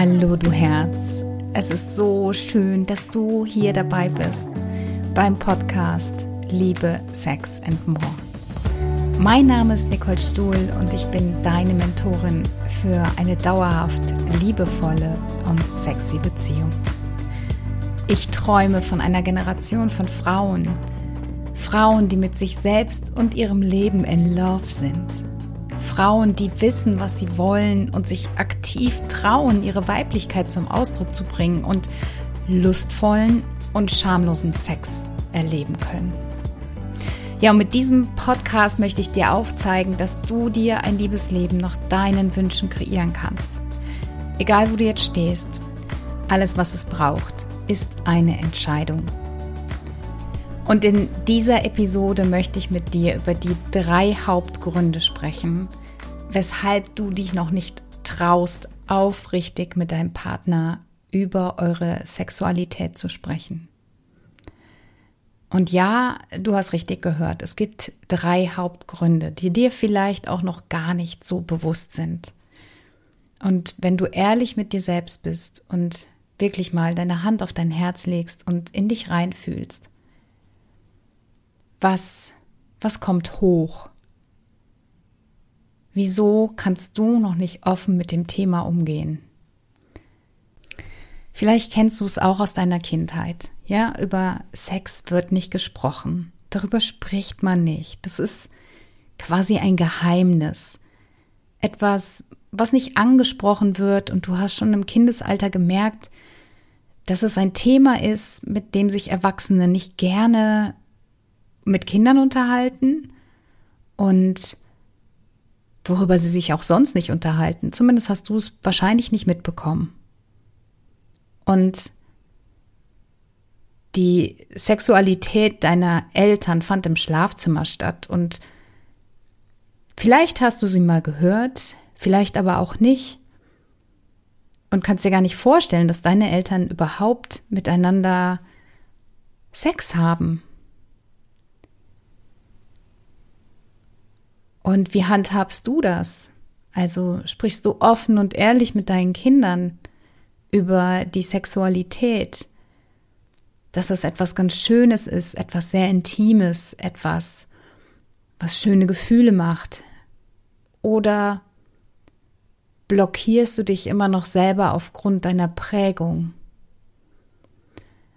Hallo du Herz, es ist so schön, dass du hier dabei bist beim Podcast Liebe, Sex and More. Mein Name ist Nicole Stuhl und ich bin deine Mentorin für eine dauerhaft liebevolle und sexy Beziehung. Ich träume von einer Generation von Frauen, Frauen, die mit sich selbst und ihrem Leben in Love sind Frauen, die wissen, was sie wollen und sich aktiv trauen, ihre Weiblichkeit zum Ausdruck zu bringen und lustvollen und schamlosen Sex erleben können. Ja, und mit diesem Podcast möchte ich dir aufzeigen, dass du dir ein Liebesleben nach deinen Wünschen kreieren kannst. Egal, wo du jetzt stehst, alles, was es braucht, ist eine Entscheidung. Und in dieser Episode möchte ich mit dir über die drei Hauptgründe sprechen, weshalb du dich noch nicht traust, aufrichtig mit deinem Partner über eure Sexualität zu sprechen. Und ja, du hast richtig gehört, es gibt drei Hauptgründe, die dir vielleicht auch noch gar nicht so bewusst sind. Und wenn du ehrlich mit dir selbst bist und wirklich mal deine Hand auf dein Herz legst und in dich reinfühlst, was, was kommt hoch? Wieso kannst du noch nicht offen mit dem Thema umgehen? Vielleicht kennst du es auch aus deiner Kindheit. Ja, über Sex wird nicht gesprochen. Darüber spricht man nicht. Das ist quasi ein Geheimnis. Etwas, was nicht angesprochen wird und du hast schon im Kindesalter gemerkt, dass es ein Thema ist, mit dem sich Erwachsene nicht gerne mit Kindern unterhalten und worüber sie sich auch sonst nicht unterhalten. Zumindest hast du es wahrscheinlich nicht mitbekommen. Und die Sexualität deiner Eltern fand im Schlafzimmer statt und vielleicht hast du sie mal gehört, vielleicht aber auch nicht und kannst dir gar nicht vorstellen, dass deine Eltern überhaupt miteinander Sex haben. Und wie handhabst du das? Also sprichst du offen und ehrlich mit deinen Kindern über die Sexualität, dass es etwas ganz Schönes ist, etwas sehr Intimes, etwas, was schöne Gefühle macht? Oder blockierst du dich immer noch selber aufgrund deiner Prägung?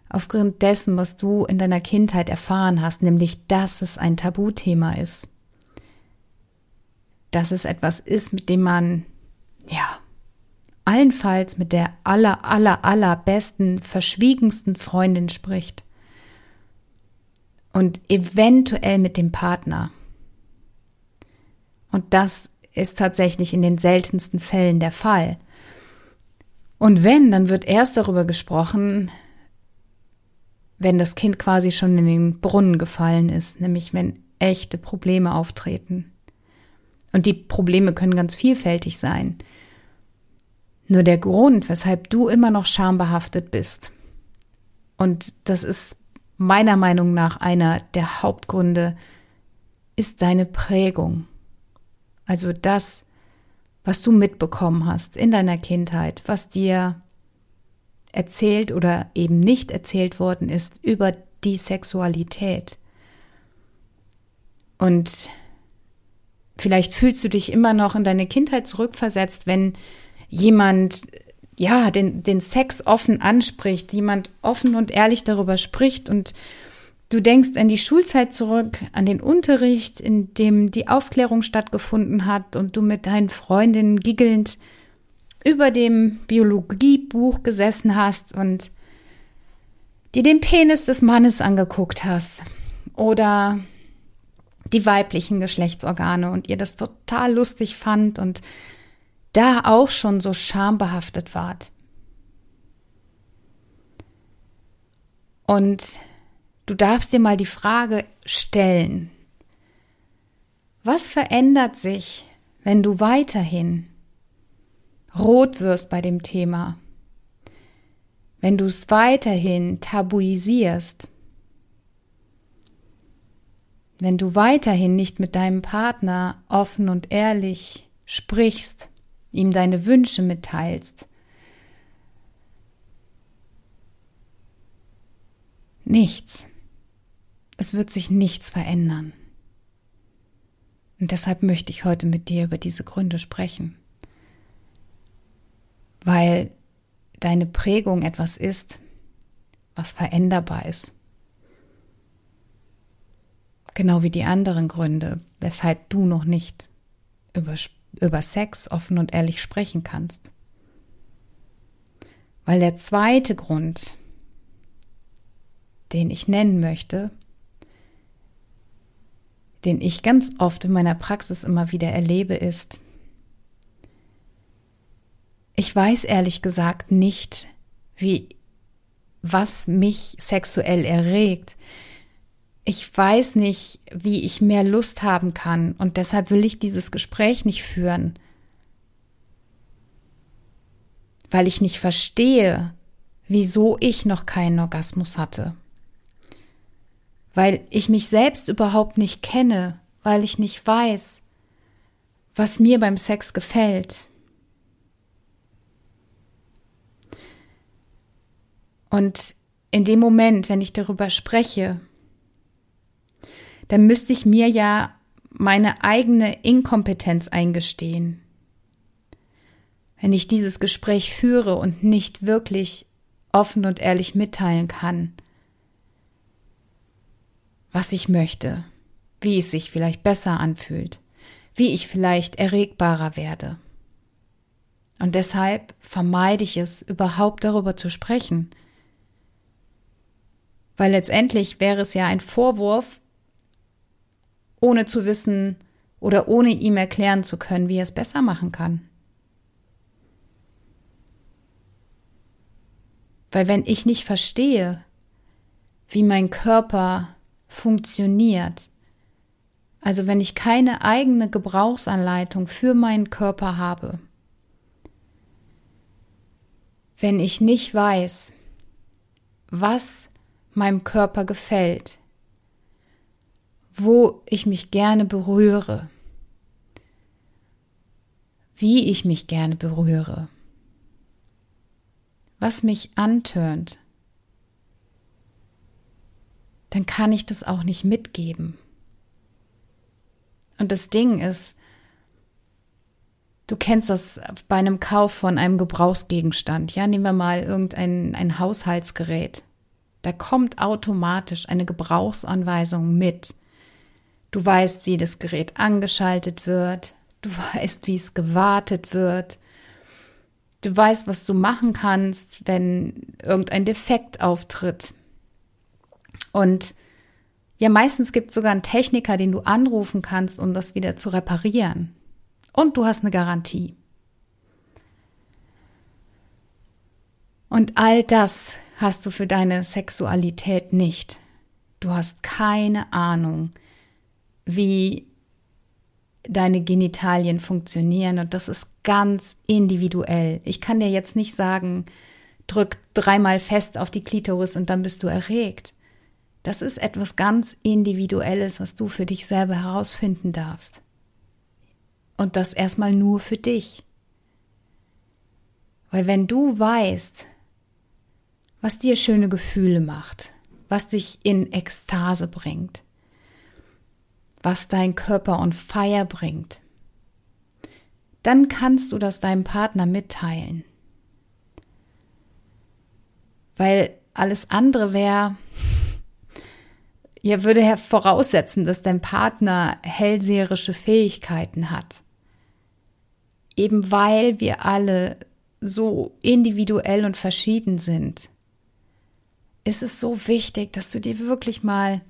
Aufgrund dessen, was du in deiner Kindheit erfahren hast, nämlich dass es ein Tabuthema ist dass es etwas ist, mit dem man, ja, allenfalls mit der aller, aller, allerbesten, verschwiegensten Freundin spricht. Und eventuell mit dem Partner. Und das ist tatsächlich in den seltensten Fällen der Fall. Und wenn, dann wird erst darüber gesprochen, wenn das Kind quasi schon in den Brunnen gefallen ist, nämlich wenn echte Probleme auftreten. Und die Probleme können ganz vielfältig sein. Nur der Grund, weshalb du immer noch schambehaftet bist, und das ist meiner Meinung nach einer der Hauptgründe, ist deine Prägung. Also das, was du mitbekommen hast in deiner Kindheit, was dir erzählt oder eben nicht erzählt worden ist über die Sexualität. Und Vielleicht fühlst du dich immer noch in deine Kindheit zurückversetzt, wenn jemand ja den, den Sex offen anspricht, jemand offen und ehrlich darüber spricht und du denkst an die Schulzeit zurück, an den Unterricht, in dem die Aufklärung stattgefunden hat und du mit deinen Freundinnen giggelnd über dem Biologiebuch gesessen hast und dir den Penis des Mannes angeguckt hast oder die weiblichen Geschlechtsorgane und ihr das total lustig fand und da auch schon so schambehaftet wart. Und du darfst dir mal die Frage stellen, was verändert sich, wenn du weiterhin rot wirst bei dem Thema, wenn du es weiterhin tabuisierst, wenn du weiterhin nicht mit deinem Partner offen und ehrlich sprichst, ihm deine Wünsche mitteilst, nichts. Es wird sich nichts verändern. Und deshalb möchte ich heute mit dir über diese Gründe sprechen. Weil deine Prägung etwas ist, was veränderbar ist. Genau wie die anderen Gründe, weshalb du noch nicht über, über Sex offen und ehrlich sprechen kannst. Weil der zweite Grund, den ich nennen möchte, den ich ganz oft in meiner Praxis immer wieder erlebe, ist, ich weiß ehrlich gesagt nicht, wie, was mich sexuell erregt. Ich weiß nicht, wie ich mehr Lust haben kann und deshalb will ich dieses Gespräch nicht führen, weil ich nicht verstehe, wieso ich noch keinen Orgasmus hatte, weil ich mich selbst überhaupt nicht kenne, weil ich nicht weiß, was mir beim Sex gefällt. Und in dem Moment, wenn ich darüber spreche, dann müsste ich mir ja meine eigene Inkompetenz eingestehen. Wenn ich dieses Gespräch führe und nicht wirklich offen und ehrlich mitteilen kann, was ich möchte, wie es sich vielleicht besser anfühlt, wie ich vielleicht erregbarer werde. Und deshalb vermeide ich es, überhaupt darüber zu sprechen, weil letztendlich wäre es ja ein Vorwurf, ohne zu wissen oder ohne ihm erklären zu können, wie er es besser machen kann. Weil wenn ich nicht verstehe, wie mein Körper funktioniert, also wenn ich keine eigene Gebrauchsanleitung für meinen Körper habe, wenn ich nicht weiß, was meinem Körper gefällt, wo ich mich gerne berühre, wie ich mich gerne berühre, was mich antörnt, dann kann ich das auch nicht mitgeben. Und das Ding ist, du kennst das bei einem Kauf von einem Gebrauchsgegenstand. Ja, nehmen wir mal irgendein ein Haushaltsgerät. Da kommt automatisch eine Gebrauchsanweisung mit. Du weißt, wie das Gerät angeschaltet wird. Du weißt, wie es gewartet wird. Du weißt, was du machen kannst, wenn irgendein Defekt auftritt. Und ja, meistens gibt es sogar einen Techniker, den du anrufen kannst, um das wieder zu reparieren. Und du hast eine Garantie. Und all das hast du für deine Sexualität nicht. Du hast keine Ahnung, wie deine Genitalien funktionieren und das ist ganz individuell. Ich kann dir jetzt nicht sagen, drück dreimal fest auf die Klitoris und dann bist du erregt. Das ist etwas ganz Individuelles, was du für dich selber herausfinden darfst. Und das erstmal nur für dich. Weil wenn du weißt, was dir schöne Gefühle macht, was dich in Ekstase bringt, was dein Körper on fire bringt, dann kannst du das deinem Partner mitteilen. Weil alles andere wäre, ja, würde voraussetzen, dass dein Partner hellseherische Fähigkeiten hat. Eben weil wir alle so individuell und verschieden sind ist es so wichtig, dass du dir wirklich mal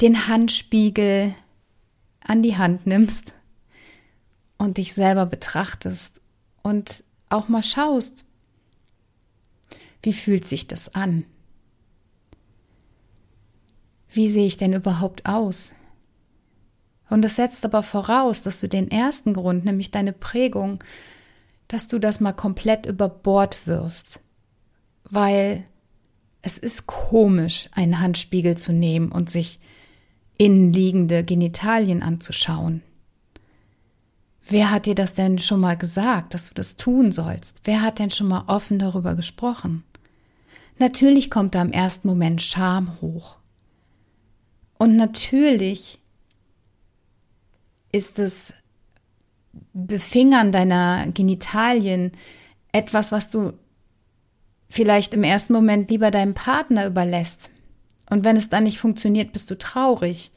den Handspiegel an die Hand nimmst und dich selber betrachtest und auch mal schaust, wie fühlt sich das an? Wie sehe ich denn überhaupt aus? Und es setzt aber voraus, dass du den ersten Grund, nämlich deine Prägung, dass du das mal komplett über Bord wirst, weil es ist komisch, einen Handspiegel zu nehmen und sich innenliegende Genitalien anzuschauen. Wer hat dir das denn schon mal gesagt, dass du das tun sollst? Wer hat denn schon mal offen darüber gesprochen? Natürlich kommt da im ersten Moment Scham hoch. Und natürlich ist das Befingern deiner Genitalien etwas, was du vielleicht im ersten Moment lieber deinem Partner überlässt. Und wenn es dann nicht funktioniert, bist du traurig.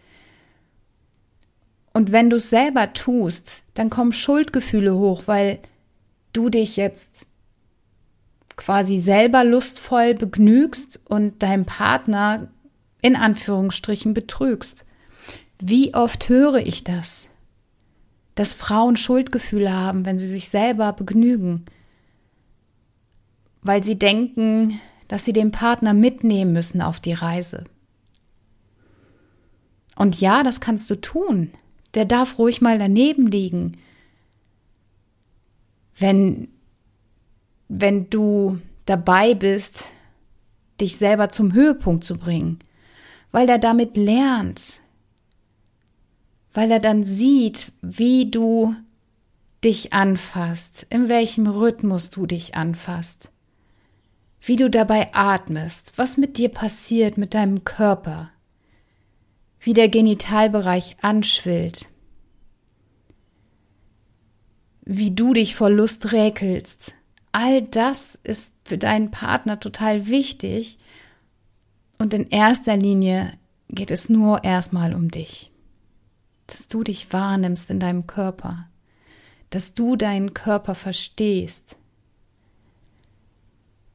Und wenn du es selber tust, dann kommen Schuldgefühle hoch, weil du dich jetzt quasi selber lustvoll begnügst und deinem Partner in Anführungsstrichen betrügst. Wie oft höre ich das? Dass Frauen Schuldgefühle haben, wenn sie sich selber begnügen, weil sie denken, dass sie den Partner mitnehmen müssen auf die Reise. Und ja, das kannst du tun. Der darf ruhig mal daneben liegen. Wenn, wenn du dabei bist, dich selber zum Höhepunkt zu bringen, weil er damit lernt, weil er dann sieht, wie du dich anfasst, in welchem Rhythmus du dich anfasst wie du dabei atmest, was mit dir passiert, mit deinem Körper, wie der Genitalbereich anschwillt, wie du dich vor Lust räkelst. All das ist für deinen Partner total wichtig und in erster Linie geht es nur erstmal um dich, dass du dich wahrnimmst in deinem Körper, dass du deinen Körper verstehst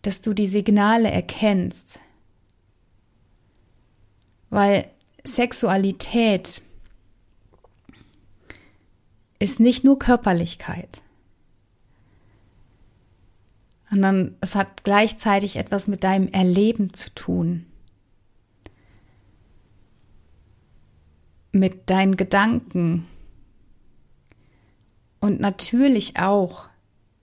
dass du die Signale erkennst. Weil Sexualität ist nicht nur Körperlichkeit, sondern es hat gleichzeitig etwas mit deinem Erleben zu tun, mit deinen Gedanken. Und natürlich auch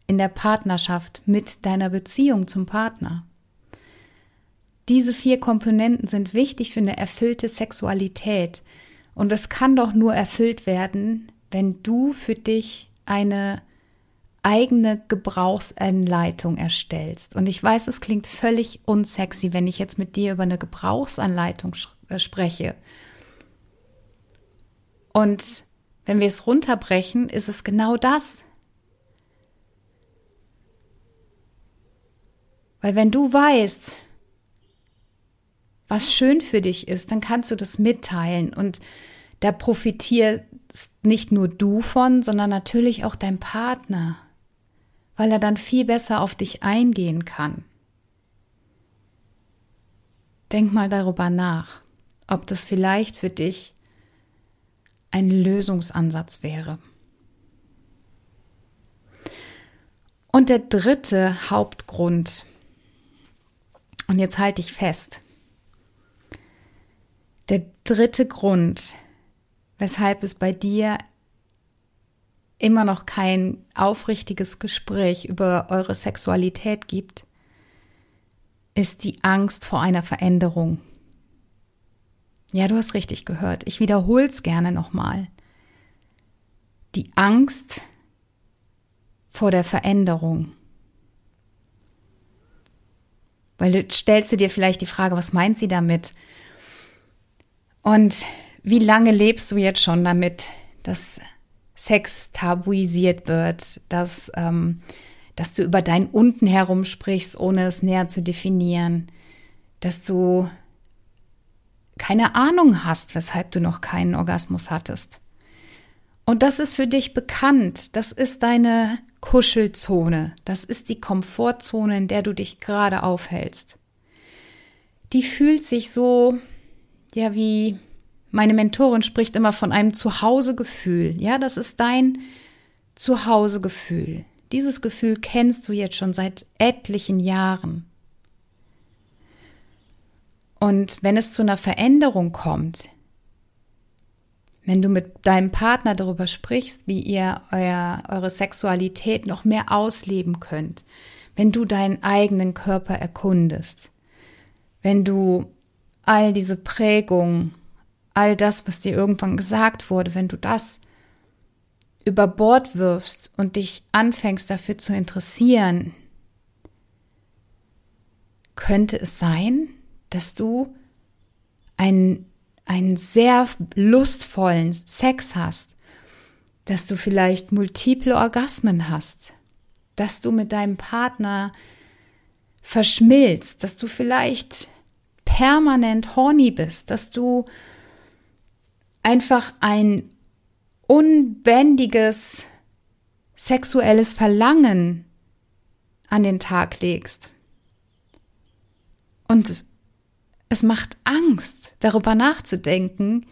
in der Partnerschaft mit deiner Beziehung zum Partner. Diese vier Komponenten sind wichtig für eine erfüllte Sexualität. Und es kann doch nur erfüllt werden, wenn du für dich eine eigene Gebrauchsanleitung erstellst. Und ich weiß, es klingt völlig unsexy, wenn ich jetzt mit dir über eine Gebrauchsanleitung äh, spreche. Und wenn wir es runterbrechen, ist es genau das. Weil wenn du weißt, was schön für dich ist, dann kannst du das mitteilen und da profitierst nicht nur du von, sondern natürlich auch dein Partner, weil er dann viel besser auf dich eingehen kann. Denk mal darüber nach, ob das vielleicht für dich ein Lösungsansatz wäre. Und der dritte Hauptgrund, und jetzt halte ich fest. Der dritte Grund, weshalb es bei dir immer noch kein aufrichtiges Gespräch über eure Sexualität gibt, ist die Angst vor einer Veränderung. Ja, du hast richtig gehört. Ich wiederhole es gerne nochmal. Die Angst vor der Veränderung. Weil du stellst du dir vielleicht die Frage, was meint sie damit? Und wie lange lebst du jetzt schon damit, dass Sex tabuisiert wird, dass, ähm, dass du über dein Unten herum sprichst, ohne es näher zu definieren, dass du keine Ahnung hast, weshalb du noch keinen Orgasmus hattest. Und das ist für dich bekannt. Das ist deine Kuschelzone. Das ist die Komfortzone, in der du dich gerade aufhältst. Die fühlt sich so, ja, wie meine Mentorin spricht immer von einem Zuhausegefühl. Ja, das ist dein Zuhausegefühl. Dieses Gefühl kennst du jetzt schon seit etlichen Jahren. Und wenn es zu einer Veränderung kommt, wenn du mit deinem Partner darüber sprichst, wie ihr euer, eure Sexualität noch mehr ausleben könnt, wenn du deinen eigenen Körper erkundest, wenn du all diese Prägungen, all das, was dir irgendwann gesagt wurde, wenn du das über Bord wirfst und dich anfängst dafür zu interessieren, könnte es sein, dass du einen, einen sehr lustvollen Sex hast, dass du vielleicht multiple Orgasmen hast, dass du mit deinem Partner verschmilzt, dass du vielleicht permanent horny bist, dass du einfach ein unbändiges sexuelles Verlangen an den Tag legst. Und es macht Angst, darüber nachzudenken,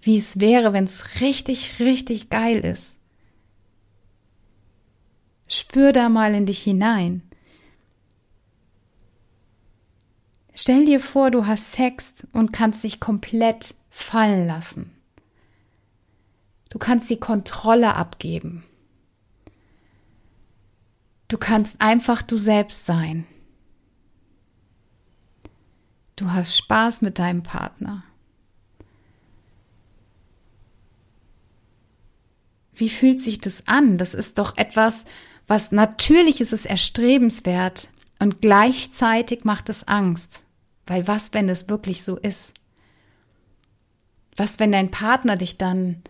wie es wäre, wenn es richtig, richtig geil ist. Spür da mal in dich hinein. Stell dir vor, du hast Sex und kannst dich komplett fallen lassen. Du kannst die Kontrolle abgeben. Du kannst einfach du selbst sein. Du hast Spaß mit deinem Partner. Wie fühlt sich das an? Das ist doch etwas, was natürlich ist es erstrebenswert und gleichzeitig macht es Angst. Weil was, wenn es wirklich so ist? Was, wenn dein Partner dich dann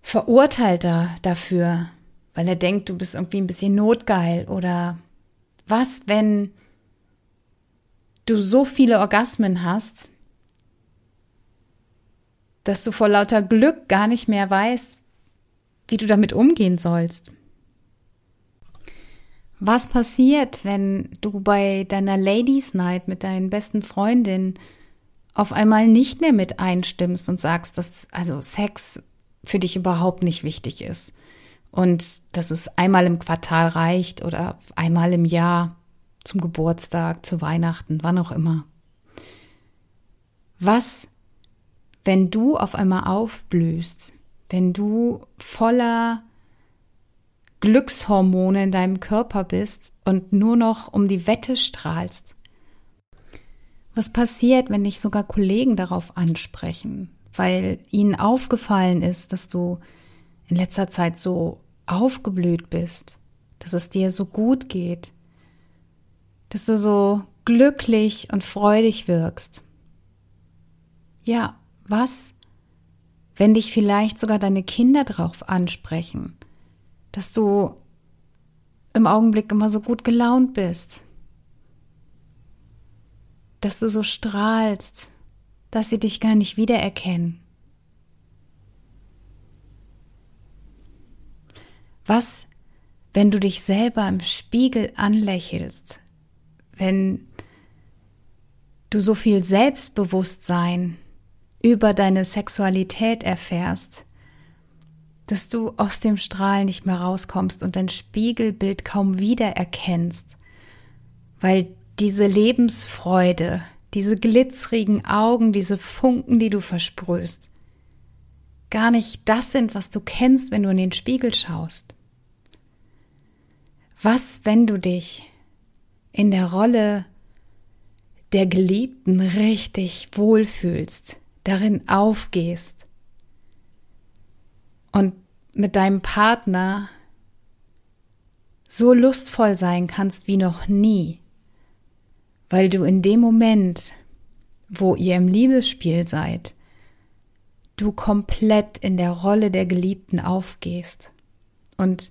verurteilt da, dafür, weil er denkt, du bist irgendwie ein bisschen notgeil? Oder was, wenn du so viele Orgasmen hast, dass du vor lauter Glück gar nicht mehr weißt, wie du damit umgehen sollst? Was passiert, wenn du bei deiner Ladies Night mit deinen besten Freundinnen auf einmal nicht mehr mit einstimmst und sagst, dass also Sex für dich überhaupt nicht wichtig ist und dass es einmal im Quartal reicht oder einmal im Jahr zum Geburtstag, zu Weihnachten, wann auch immer. Was, wenn du auf einmal aufblühst, wenn du voller Glückshormone in deinem Körper bist und nur noch um die Wette strahlst? Was passiert, wenn dich sogar Kollegen darauf ansprechen, weil ihnen aufgefallen ist, dass du in letzter Zeit so aufgeblüht bist, dass es dir so gut geht, dass du so glücklich und freudig wirkst? Ja, was, wenn dich vielleicht sogar deine Kinder darauf ansprechen, dass du im Augenblick immer so gut gelaunt bist, dass du so strahlst, dass sie dich gar nicht wiedererkennen. Was, wenn du dich selber im Spiegel anlächelst, wenn du so viel Selbstbewusstsein über deine Sexualität erfährst, dass du aus dem Strahl nicht mehr rauskommst und dein Spiegelbild kaum wiedererkennst, weil diese Lebensfreude, diese glitzerigen Augen, diese Funken, die du versprühst, gar nicht das sind, was du kennst, wenn du in den Spiegel schaust. Was, wenn du dich in der Rolle der Geliebten richtig wohlfühlst, darin aufgehst, und mit deinem Partner so lustvoll sein kannst wie noch nie, weil du in dem Moment, wo ihr im Liebesspiel seid, du komplett in der Rolle der Geliebten aufgehst. Und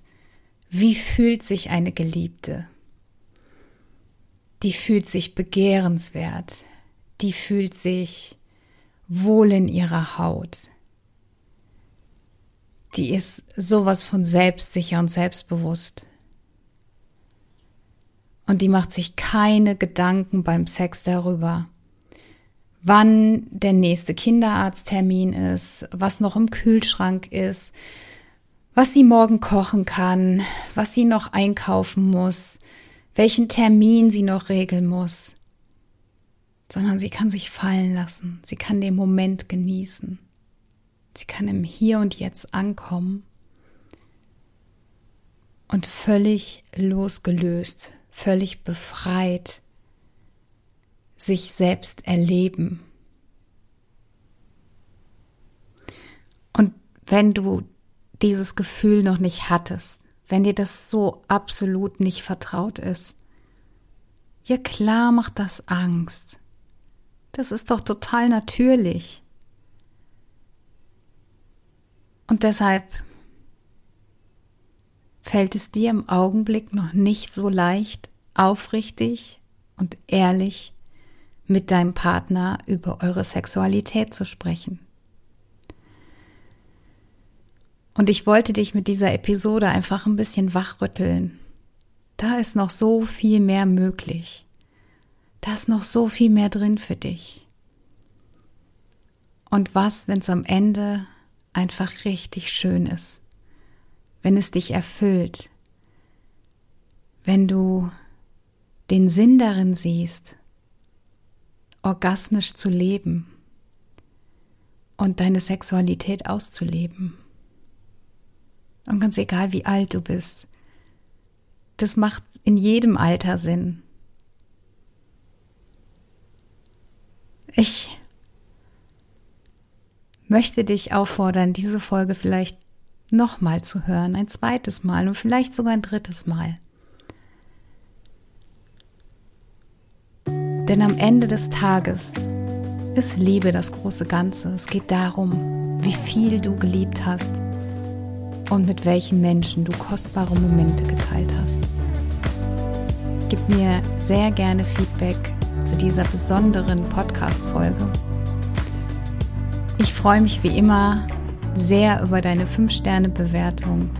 wie fühlt sich eine Geliebte? Die fühlt sich begehrenswert, die fühlt sich wohl in ihrer Haut, die ist sowas von selbstsicher und selbstbewusst. Und die macht sich keine Gedanken beim Sex darüber, wann der nächste Kinderarzttermin ist, was noch im Kühlschrank ist, was sie morgen kochen kann, was sie noch einkaufen muss, welchen Termin sie noch regeln muss, sondern sie kann sich fallen lassen, sie kann den Moment genießen. Sie kann im Hier und Jetzt ankommen und völlig losgelöst, völlig befreit sich selbst erleben. Und wenn du dieses Gefühl noch nicht hattest, wenn dir das so absolut nicht vertraut ist, Ja klar macht das Angst. Das ist doch total natürlich. Und deshalb fällt es dir im Augenblick noch nicht so leicht, aufrichtig und ehrlich mit deinem Partner über eure Sexualität zu sprechen. Und ich wollte dich mit dieser Episode einfach ein bisschen wachrütteln. Da ist noch so viel mehr möglich. Da ist noch so viel mehr drin für dich. Und was, wenn es am Ende einfach richtig schön ist? Wenn es dich erfüllt? Wenn du den Sinn darin siehst, orgasmisch zu leben und deine Sexualität auszuleben. Und ganz egal, wie alt du bist, das macht in jedem Alter Sinn. Ich möchte dich auffordern, diese Folge vielleicht nochmal zu hören, ein zweites Mal und vielleicht sogar ein drittes Mal. Denn am Ende des Tages ist Liebe das große Ganze. Es geht darum, wie viel du geliebt hast und mit welchen Menschen du kostbare Momente geteilt hast. Gib mir sehr gerne Feedback zu dieser besonderen Podcast-Folge. Ich freue mich wie immer sehr über deine 5-Sterne-Bewertung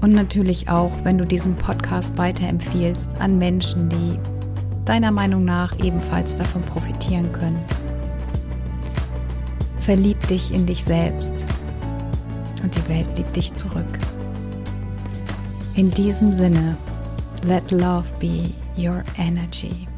und natürlich auch, wenn du diesen Podcast weiterempfiehlst an Menschen, die deiner Meinung nach ebenfalls davon profitieren können. Verlieb dich in dich selbst und die Welt liebt dich zurück. In diesem Sinne, let love be your energy.